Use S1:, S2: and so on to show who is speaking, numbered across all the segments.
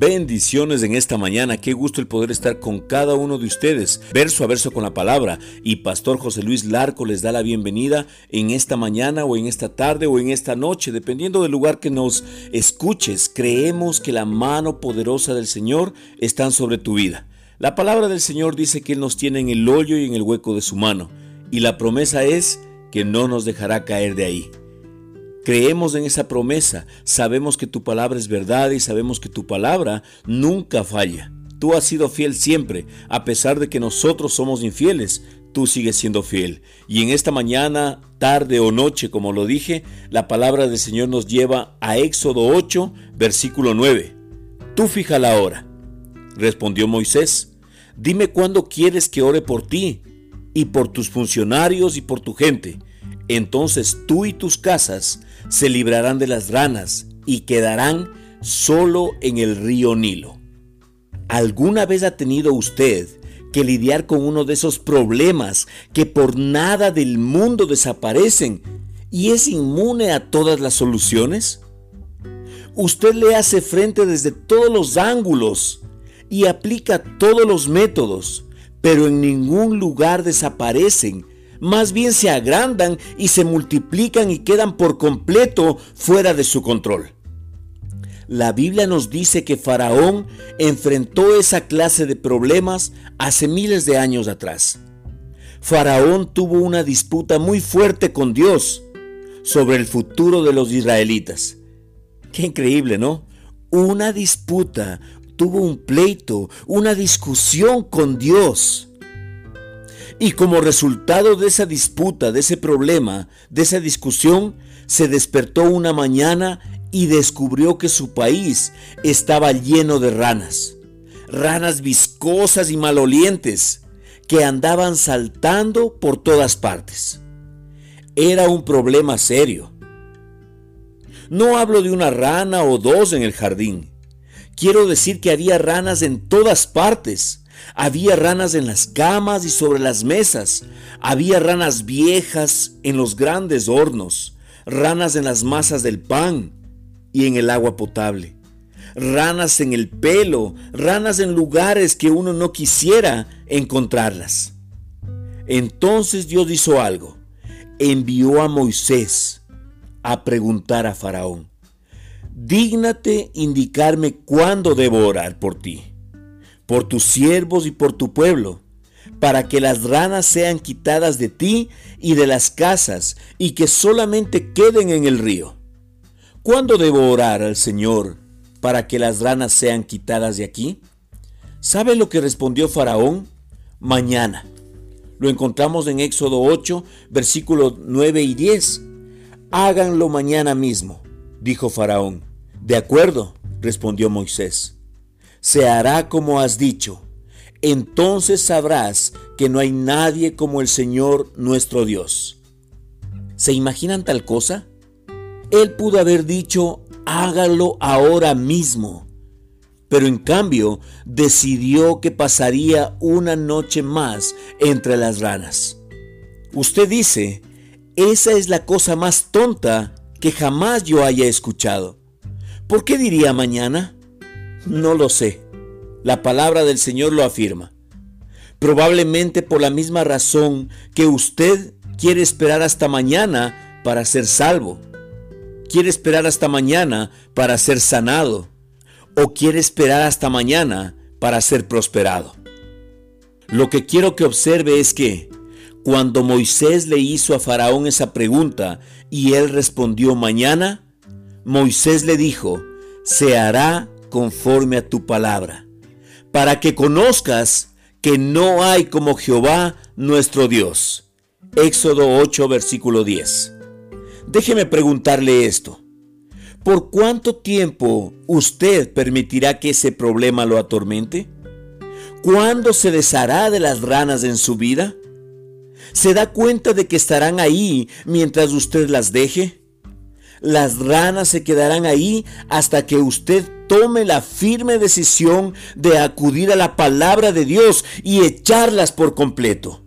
S1: Bendiciones en esta mañana, qué gusto el poder estar con cada uno de ustedes, verso a verso con la palabra. Y Pastor José Luis Larco les da la bienvenida en esta mañana o en esta tarde o en esta noche, dependiendo del lugar que nos escuches. Creemos que la mano poderosa del Señor está sobre tu vida. La palabra del Señor dice que Él nos tiene en el hoyo y en el hueco de su mano. Y la promesa es que no nos dejará caer de ahí. Creemos en esa promesa, sabemos que tu palabra es verdad y sabemos que tu palabra nunca falla. Tú has sido fiel siempre, a pesar de que nosotros somos infieles, tú sigues siendo fiel. Y en esta mañana, tarde o noche, como lo dije, la palabra del Señor nos lleva a Éxodo 8, versículo 9. Tú fija la hora. Respondió Moisés, dime cuándo quieres que ore por ti y por tus funcionarios y por tu gente. Entonces tú y tus casas se librarán de las ranas y quedarán solo en el río Nilo. ¿Alguna vez ha tenido usted que lidiar con uno de esos problemas que por nada del mundo desaparecen y es inmune a todas las soluciones? Usted le hace frente desde todos los ángulos y aplica todos los métodos, pero en ningún lugar desaparecen más bien se agrandan y se multiplican y quedan por completo fuera de su control. La Biblia nos dice que Faraón enfrentó esa clase de problemas hace miles de años atrás. Faraón tuvo una disputa muy fuerte con Dios sobre el futuro de los israelitas. Qué increíble, ¿no? Una disputa, tuvo un pleito, una discusión con Dios. Y como resultado de esa disputa, de ese problema, de esa discusión, se despertó una mañana y descubrió que su país estaba lleno de ranas. Ranas viscosas y malolientes que andaban saltando por todas partes. Era un problema serio. No hablo de una rana o dos en el jardín. Quiero decir que había ranas en todas partes había ranas en las camas y sobre las mesas. Había ranas viejas en los grandes hornos, ranas en las masas del pan y en el agua potable. Ranas en el pelo, ranas en lugares que uno no quisiera encontrarlas. Entonces Dios hizo algo. Envió a Moisés a preguntar a Faraón, dígnate indicarme cuándo debo orar por ti por tus siervos y por tu pueblo, para que las ranas sean quitadas de ti y de las casas, y que solamente queden en el río. ¿Cuándo debo orar al Señor para que las ranas sean quitadas de aquí? ¿Sabe lo que respondió Faraón? Mañana. Lo encontramos en Éxodo 8, versículos 9 y 10. Háganlo mañana mismo, dijo Faraón. De acuerdo, respondió Moisés se hará como has dicho. Entonces sabrás que no hay nadie como el Señor nuestro Dios. ¿Se imaginan tal cosa? Él pudo haber dicho, hágalo ahora mismo. Pero en cambio decidió que pasaría una noche más entre las ranas. Usted dice, esa es la cosa más tonta que jamás yo haya escuchado. ¿Por qué diría mañana? No lo sé. La palabra del Señor lo afirma. Probablemente por la misma razón que usted quiere esperar hasta mañana para ser salvo. Quiere esperar hasta mañana para ser sanado. O quiere esperar hasta mañana para ser prosperado. Lo que quiero que observe es que cuando Moisés le hizo a Faraón esa pregunta y él respondió mañana, Moisés le dijo, se hará conforme a tu palabra, para que conozcas que no hay como Jehová nuestro Dios. Éxodo 8, versículo 10. Déjeme preguntarle esto. ¿Por cuánto tiempo usted permitirá que ese problema lo atormente? ¿Cuándo se deshará de las ranas en su vida? ¿Se da cuenta de que estarán ahí mientras usted las deje? Las ranas se quedarán ahí hasta que usted tome la firme decisión de acudir a la palabra de Dios y echarlas por completo.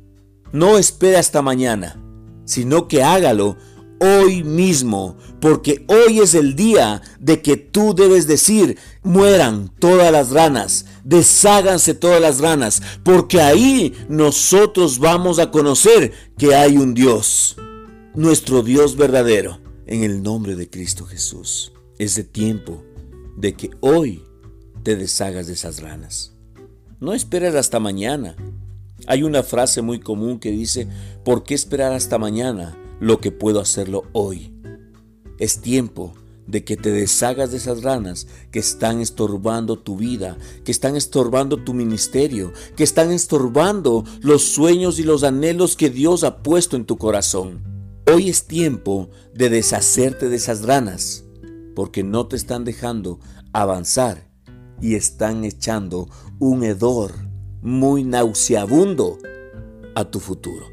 S1: No espere hasta mañana, sino que hágalo hoy mismo, porque hoy es el día de que tú debes decir, mueran todas las ranas, desháganse todas las ranas, porque ahí nosotros vamos a conocer que hay un Dios, nuestro Dios verdadero, en el nombre de Cristo Jesús. Es de tiempo de que hoy te deshagas de esas ranas. No esperes hasta mañana. Hay una frase muy común que dice, ¿por qué esperar hasta mañana lo que puedo hacerlo hoy? Es tiempo de que te deshagas de esas ranas que están estorbando tu vida, que están estorbando tu ministerio, que están estorbando los sueños y los anhelos que Dios ha puesto en tu corazón. Hoy es tiempo de deshacerte de esas ranas, porque no te están dejando avanzar y están echando un hedor muy nauseabundo a tu futuro.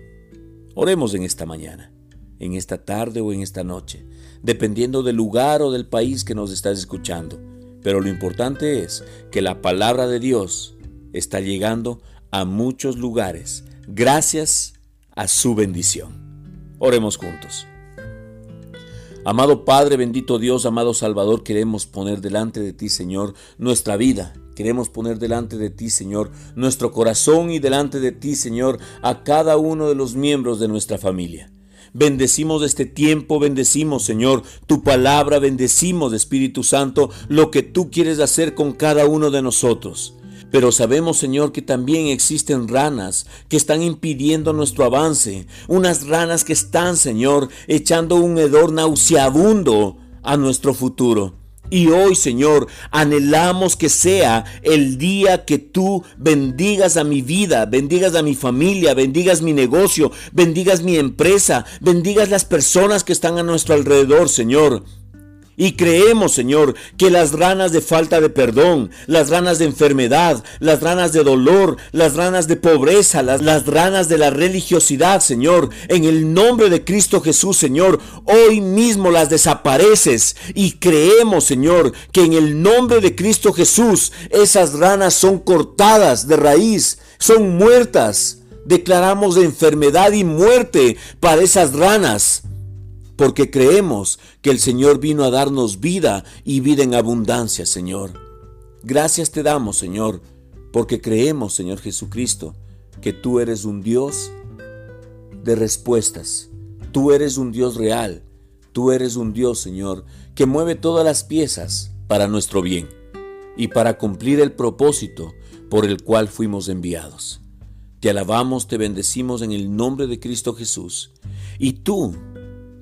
S1: Oremos en esta mañana, en esta tarde o en esta noche, dependiendo del lugar o del país que nos estás escuchando. Pero lo importante es que la palabra de Dios está llegando a muchos lugares gracias a su bendición. Oremos juntos. Amado Padre, bendito Dios, amado Salvador, queremos poner delante de ti, Señor, nuestra vida. Queremos poner delante de ti, Señor, nuestro corazón y delante de ti, Señor, a cada uno de los miembros de nuestra familia. Bendecimos este tiempo, bendecimos, Señor, tu palabra, bendecimos, Espíritu Santo, lo que tú quieres hacer con cada uno de nosotros. Pero sabemos, Señor, que también existen ranas que están impidiendo nuestro avance. Unas ranas que están, Señor, echando un hedor nauseabundo a nuestro futuro. Y hoy, Señor, anhelamos que sea el día que tú bendigas a mi vida, bendigas a mi familia, bendigas mi negocio, bendigas mi empresa, bendigas las personas que están a nuestro alrededor, Señor. Y creemos, Señor, que las ranas de falta de perdón, las ranas de enfermedad, las ranas de dolor, las ranas de pobreza, las, ranas de la religiosidad, Señor, en el nombre de Cristo Jesús, Señor, hoy mismo las desapareces. Y creemos, Señor, que en el nombre de Cristo Jesús esas ranas son cortadas de raíz, son muertas. Declaramos de enfermedad y muerte para esas ranas porque creemos que el Señor vino a darnos vida y vida en abundancia, Señor. Gracias te damos, Señor, porque creemos, Señor Jesucristo, que tú eres un Dios de respuestas. Tú eres un Dios real. Tú eres un Dios, Señor, que mueve todas las piezas para nuestro bien y para cumplir el propósito por el cual fuimos enviados. Te alabamos, te bendecimos en el nombre de Cristo Jesús. Y tú,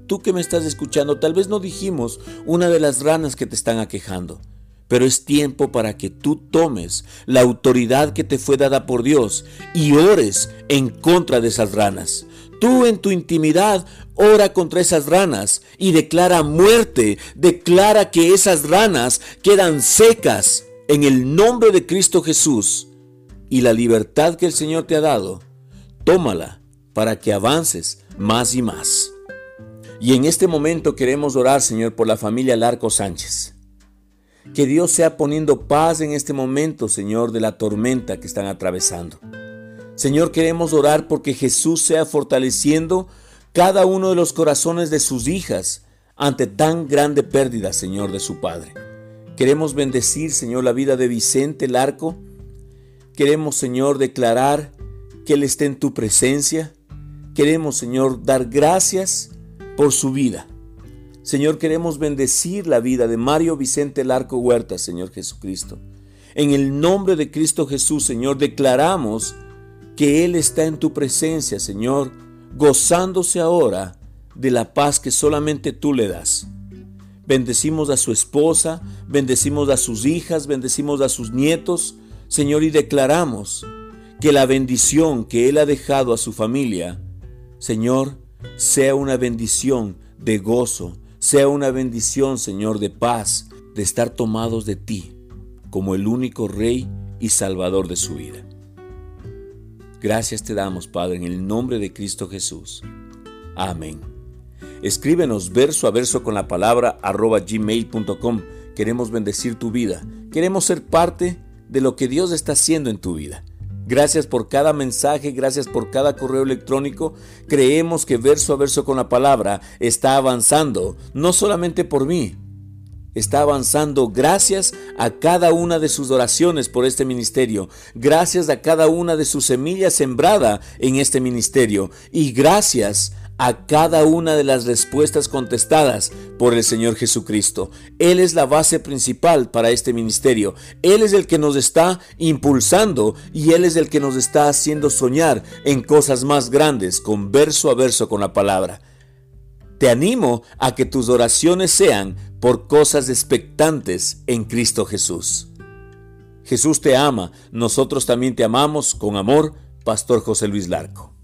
S1: Tú que me estás escuchando, tal vez no dijimos una de las ranas que te están aquejando, pero es tiempo para que tú tomes la autoridad que te fue dada por Dios y ores en contra de esas ranas. Tú en tu intimidad ora contra esas ranas y declara muerte, declara que esas ranas quedan secas en el nombre de Cristo Jesús. Y la libertad que el Señor te ha dado, tómala para que avances más y más. Y en este momento queremos orar, Señor, por la familia Larco Sánchez. Que Dios sea poniendo paz en este momento, Señor, de la tormenta que están atravesando. Señor, queremos orar porque Jesús sea fortaleciendo cada uno de los corazones de sus hijas ante tan grande pérdida, Señor, de su Padre. Queremos bendecir, Señor, la vida de Vicente Larco. Queremos, Señor, declarar que Él esté en tu presencia. Queremos, Señor, dar gracias por su vida. Señor, queremos bendecir la vida de Mario Vicente Larco Huerta, Señor Jesucristo. En el nombre de Cristo Jesús, Señor, declaramos que Él está en tu presencia, Señor, gozándose ahora de la paz que solamente tú le das. Bendecimos a su esposa, bendecimos a sus hijas, bendecimos a sus nietos, Señor, y declaramos que la bendición que Él ha dejado a su familia, Señor, sea una bendición de gozo, sea una bendición, Señor, de paz, de estar tomados de ti como el único Rey y Salvador de su vida. Gracias te damos, Padre, en el nombre de Cristo Jesús. Amén. Escríbenos verso a verso con la palabra arroba gmail.com. Queremos bendecir tu vida. Queremos ser parte de lo que Dios está haciendo en tu vida. Gracias por cada mensaje, gracias por cada correo electrónico. Creemos que verso a verso con la palabra está avanzando, no solamente por mí, está avanzando gracias a cada una de sus oraciones por este ministerio, gracias a cada una de sus semillas sembrada en este ministerio y gracias a cada una de las respuestas contestadas por el Señor Jesucristo. Él es la base principal para este ministerio. Él es el que nos está impulsando y Él es el que nos está haciendo soñar en cosas más grandes, con verso a verso con la palabra. Te animo a que tus oraciones sean por cosas expectantes en Cristo Jesús. Jesús te ama, nosotros también te amamos con amor, Pastor José Luis Larco.